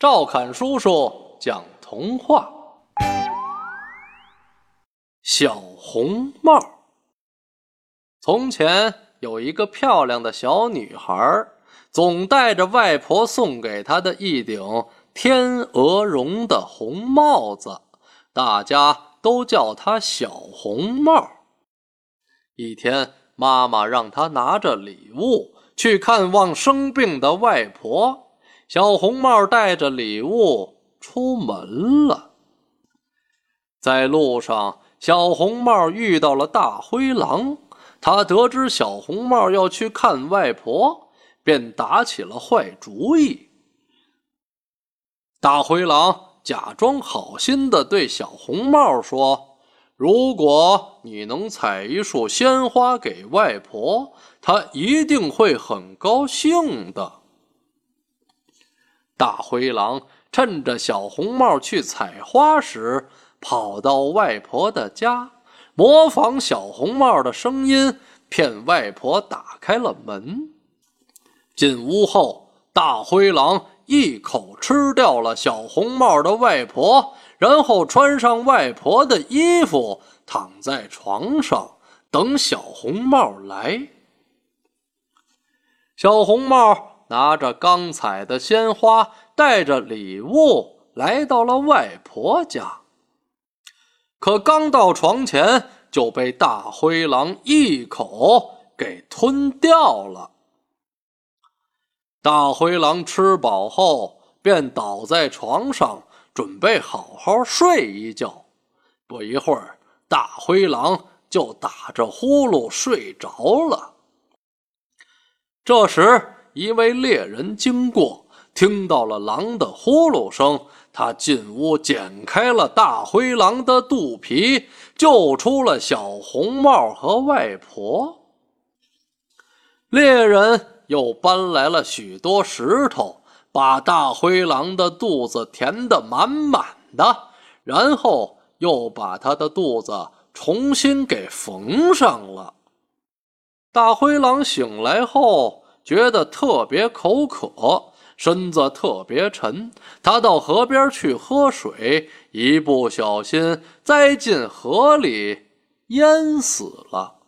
赵侃叔叔讲童话：小红帽。从前有一个漂亮的小女孩，总戴着外婆送给她的一顶天鹅绒的红帽子，大家都叫她小红帽。一天，妈妈让她拿着礼物去看望生病的外婆。小红帽带着礼物出门了，在路上，小红帽遇到了大灰狼。他得知小红帽要去看外婆，便打起了坏主意。大灰狼假装好心的对小红帽说：“如果你能采一束鲜花给外婆，她一定会很高兴的。”大灰狼趁着小红帽去采花时，跑到外婆的家，模仿小红帽的声音，骗外婆打开了门。进屋后，大灰狼一口吃掉了小红帽的外婆，然后穿上外婆的衣服，躺在床上等小红帽来。小红帽。拿着刚采的鲜花，带着礼物来到了外婆家。可刚到床前，就被大灰狼一口给吞掉了。大灰狼吃饱后，便倒在床上，准备好好睡一觉。不一会儿，大灰狼就打着呼噜睡着了。这时，一位猎人经过，听到了狼的呼噜声，他进屋剪开了大灰狼的肚皮，救出了小红帽和外婆。猎人又搬来了许多石头，把大灰狼的肚子填得满满的，然后又把他的肚子重新给缝上了。大灰狼醒来后。觉得特别口渴，身子特别沉，他到河边去喝水，一不小心栽进河里，淹死了。